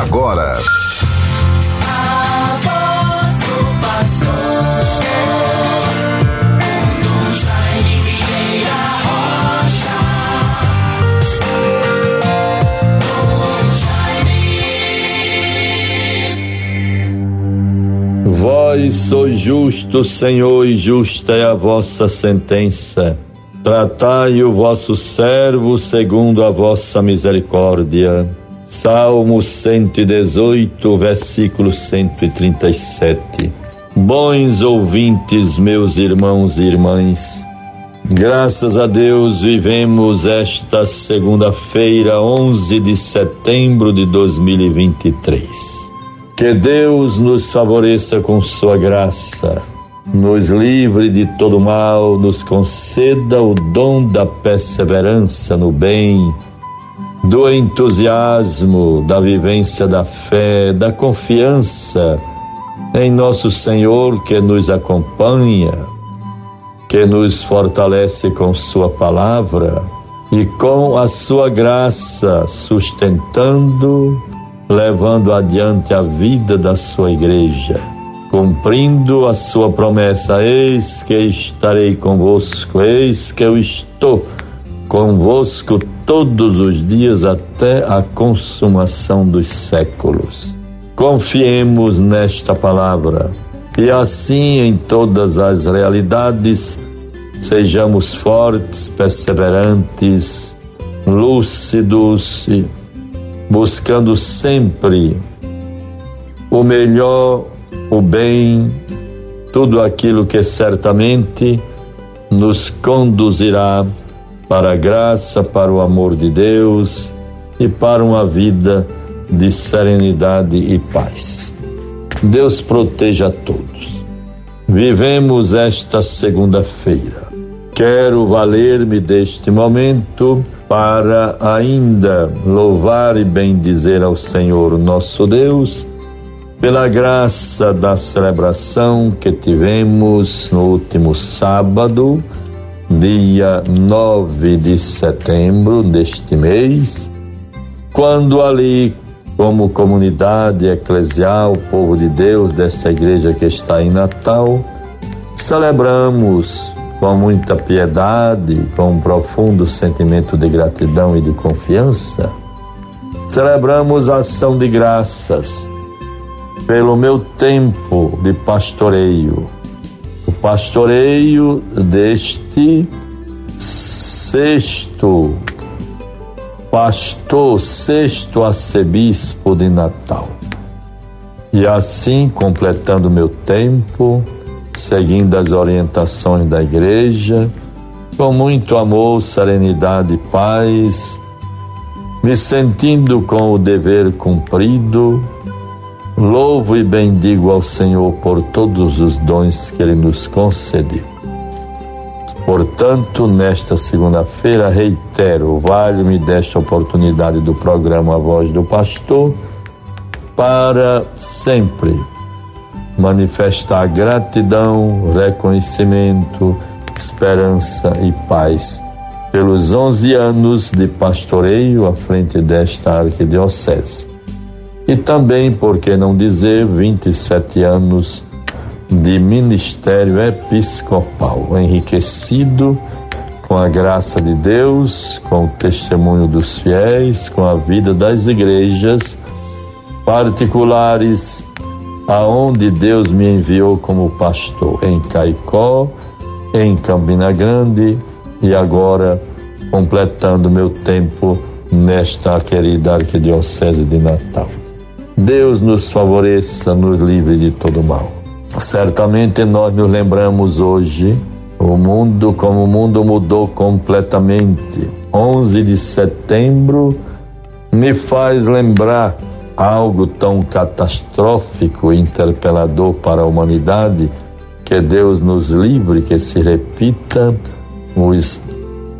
agora. Vós sois justo, Senhor, e justa é a vossa sentença. Tratai o vosso servo segundo a vossa misericórdia. Salmo 118, versículo 137. Bons ouvintes, meus irmãos e irmãs, graças a Deus vivemos esta segunda-feira, 11 de setembro de 2023. Que Deus nos favoreça com Sua graça, nos livre de todo mal, nos conceda o dom da perseverança no bem, do entusiasmo, da vivência da fé, da confiança em nosso Senhor que nos acompanha, que nos fortalece com Sua palavra e com a Sua graça, sustentando, levando adiante a vida da Sua igreja, cumprindo a Sua promessa: Eis que estarei convosco, eis que eu estou convosco todos os dias até a consumação dos séculos. Confiemos nesta palavra e assim em todas as realidades sejamos fortes, perseverantes, lúcidos buscando sempre o melhor, o bem, tudo aquilo que certamente nos conduzirá para a graça, para o amor de Deus e para uma vida de serenidade e paz. Deus proteja a todos. Vivemos esta segunda-feira. Quero valer-me deste momento para ainda louvar e bendizer ao Senhor nosso Deus pela graça da celebração que tivemos no último sábado dia 9 de setembro deste mês, quando ali, como comunidade eclesial, povo de Deus desta igreja que está em Natal, celebramos com muita piedade, com um profundo sentimento de gratidão e de confiança, celebramos a ação de graças pelo meu tempo de pastoreio o pastoreio deste sexto pastor, sexto arcebispo de Natal. E assim, completando meu tempo, seguindo as orientações da igreja, com muito amor, serenidade e paz, me sentindo com o dever cumprido, Louvo e bendigo ao Senhor por todos os dons que Ele nos concedeu. Portanto, nesta segunda-feira, reitero, vale-me desta oportunidade do programa A Voz do Pastor para sempre manifestar gratidão, reconhecimento, esperança e paz pelos 11 anos de pastoreio à frente desta arquidiocese e também, por que não dizer, 27 anos de ministério episcopal, enriquecido com a graça de Deus, com o testemunho dos fiéis, com a vida das igrejas particulares, aonde Deus me enviou como pastor, em Caicó, em Campina Grande e agora completando meu tempo nesta querida arquidiocese de Natal. Deus nos favoreça, nos livre de todo mal. Certamente nós nos lembramos hoje o mundo como o mundo mudou completamente. 11 de setembro me faz lembrar algo tão catastrófico e interpelador para a humanidade que Deus nos livre que se repita os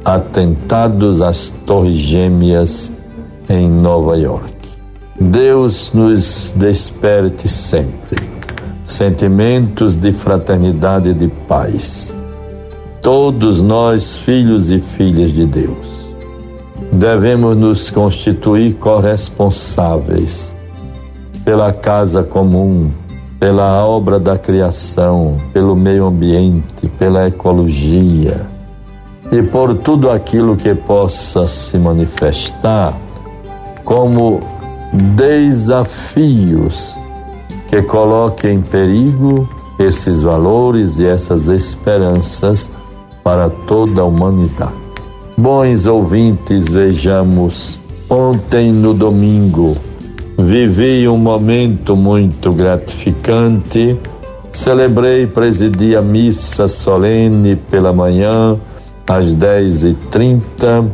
atentados às Torres Gêmeas em Nova York. Deus nos desperte sempre sentimentos de fraternidade e de paz. Todos nós, filhos e filhas de Deus, devemos nos constituir corresponsáveis pela casa comum, pela obra da criação, pelo meio ambiente, pela ecologia e por tudo aquilo que possa se manifestar como desafios que coloquem em perigo esses valores e essas esperanças para toda a humanidade. Bons ouvintes, vejamos, ontem no domingo vivi um momento muito gratificante. Celebrei, presidi a missa solene pela manhã, às 10h30,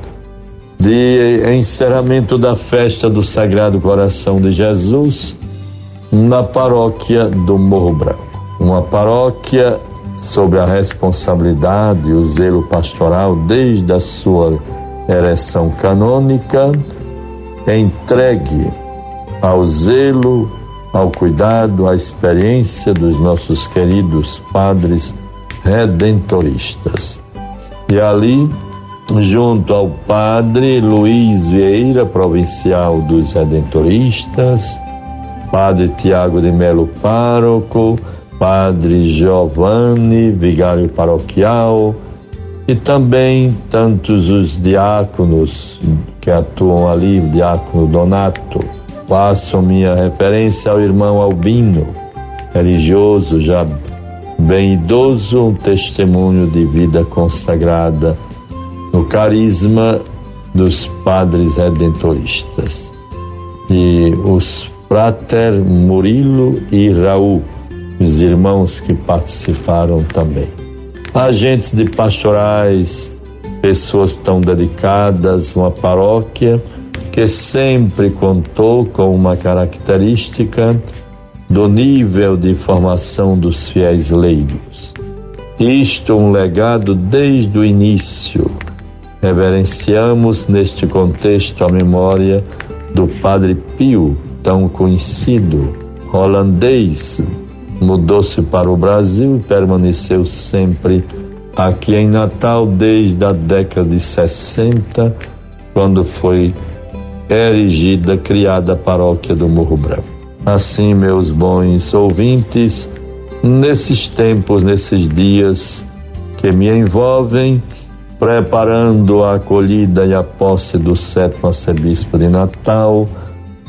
de encerramento da festa do Sagrado Coração de Jesus, na paróquia do Morro Branco. Uma paróquia sobre a responsabilidade e o zelo pastoral desde a sua ereção canônica, entregue ao zelo, ao cuidado, à experiência dos nossos queridos padres redentoristas. E ali, junto ao padre Luiz Vieira, provincial dos redentoristas, padre Tiago de Melo Pároco, padre Giovanni, vigário paroquial, e também tantos os diáconos que atuam ali, o diácono Donato, Faço minha referência ao irmão Albino, religioso, já bem idoso, um testemunho de vida consagrada no carisma dos padres redentoristas. E os frater Murilo e Raul, os irmãos que participaram também. Agentes de pastorais, pessoas tão dedicadas, uma paróquia que sempre contou com uma característica do nível de formação dos fiéis leigos. Isto um legado desde o início. Reverenciamos neste contexto a memória do Padre Pio, tão conhecido, holandês, mudou-se para o Brasil e permaneceu sempre aqui em Natal desde a década de 60, quando foi erigida, criada a paróquia do Morro Branco. Assim, meus bons ouvintes, nesses tempos, nesses dias que me envolvem, preparando a acolhida e a posse do sétimo arcebispo de Natal,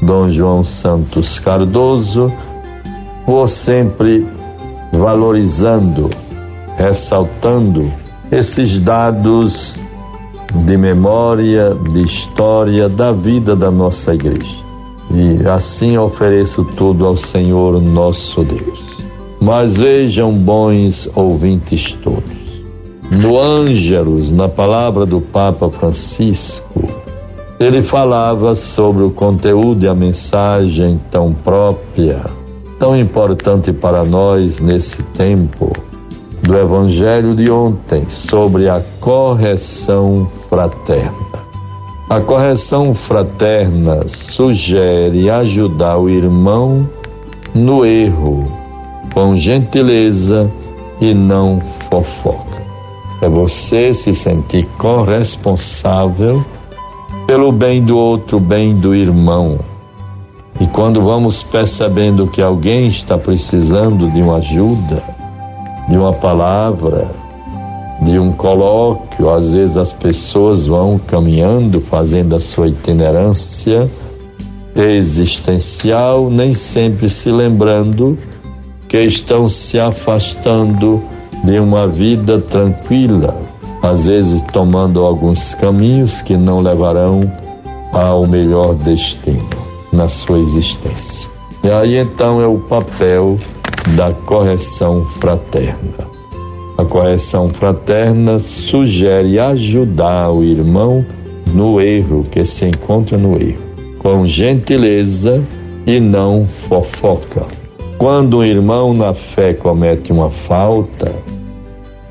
Dom João Santos Cardoso, vou sempre valorizando, ressaltando esses dados de memória, de história da vida da nossa igreja. E assim ofereço tudo ao Senhor nosso Deus. Mas vejam, bons ouvintes todos, no Ângelos, na palavra do Papa Francisco, ele falava sobre o conteúdo e a mensagem tão própria, tão importante para nós nesse tempo do Evangelho de ontem sobre a correção fraterna. A correção fraterna sugere ajudar o irmão no erro, com gentileza e não fofoca. É você se sentir corresponsável pelo bem do outro, bem do irmão. E quando vamos percebendo que alguém está precisando de uma ajuda, de uma palavra, de um colóquio. Às vezes as pessoas vão caminhando, fazendo a sua itinerância existencial, nem sempre se lembrando que estão se afastando de uma vida tranquila, às vezes tomando alguns caminhos que não levarão ao melhor destino na sua existência. E aí então é o papel da correção fraterna. A correção fraterna sugere ajudar o irmão no erro que se encontra no erro, com gentileza e não fofoca. Quando um irmão na fé comete uma falta,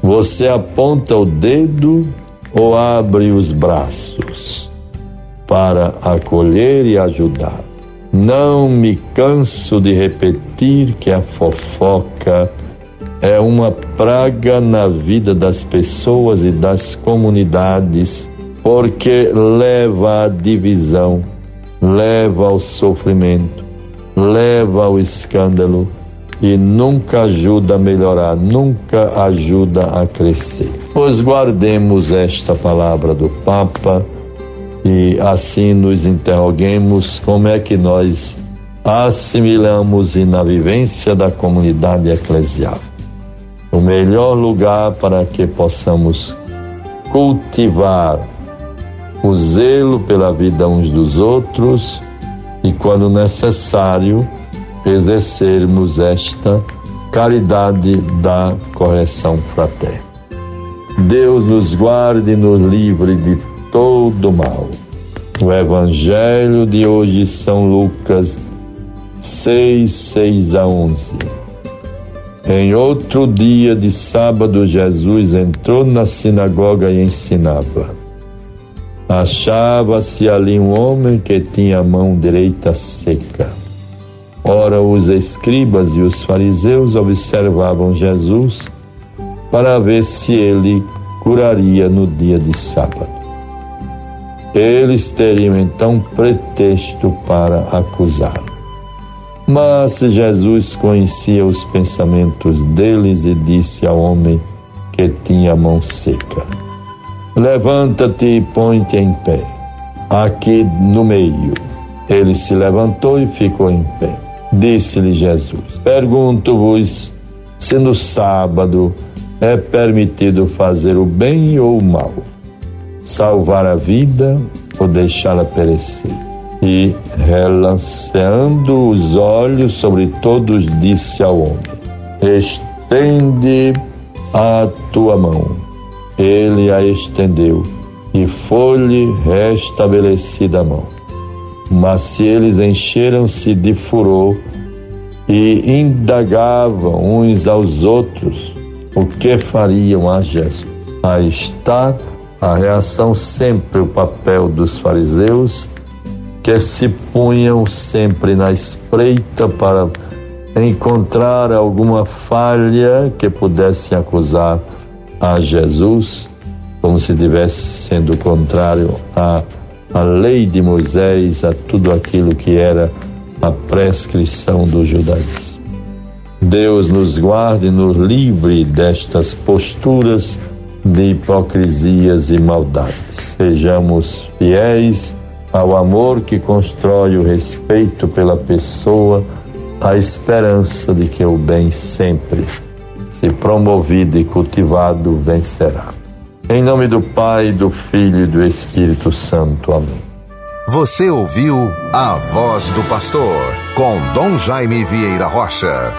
você aponta o dedo ou abre os braços para acolher e ajudar. Não me canso de repetir que a fofoca é uma praga na vida das pessoas e das comunidades, porque leva à divisão, leva ao sofrimento, leva ao escândalo e nunca ajuda a melhorar, nunca ajuda a crescer. Pois guardemos esta palavra do Papa e assim nos interroguemos como é que nós assimilamos e na vivência da comunidade eclesial. O melhor lugar para que possamos cultivar o zelo pela vida uns dos outros e, quando necessário, exercermos esta caridade da correção fraterna. Deus nos guarde e nos livre de todo mal. O Evangelho de hoje, São Lucas 6, 6 a 11. Em outro dia de sábado, Jesus entrou na sinagoga e ensinava. Achava-se ali um homem que tinha a mão direita seca. Ora, os escribas e os fariseus observavam Jesus para ver se ele curaria no dia de sábado. Eles teriam então pretexto para acusá-lo. Mas Jesus conhecia os pensamentos deles e disse ao homem que tinha a mão seca: Levanta-te e põe-te em pé, aqui no meio. Ele se levantou e ficou em pé. Disse-lhe Jesus: Pergunto-vos se no sábado é permitido fazer o bem ou o mal, salvar a vida ou deixá-la perecer. E, relanceando os olhos sobre todos, disse ao homem: Estende a tua mão. Ele a estendeu e foi-lhe restabelecida a mão. Mas se eles encheram-se de furor e indagavam uns aos outros o que fariam a Jesus. Aí está a reação sempre o papel dos fariseus que se punham sempre na espreita para encontrar alguma falha que pudesse acusar a Jesus, como se tivesse sendo contrário a a lei de Moisés, a tudo aquilo que era a prescrição do judaísmo. Deus nos guarde e nos livre destas posturas de hipocrisias e maldades. Sejamos fiéis ao amor que constrói o respeito pela pessoa, a esperança de que o bem sempre, se promovido e cultivado, vencerá. Em nome do Pai, do Filho e do Espírito Santo. Amém. Você ouviu a voz do pastor com Dom Jaime Vieira Rocha.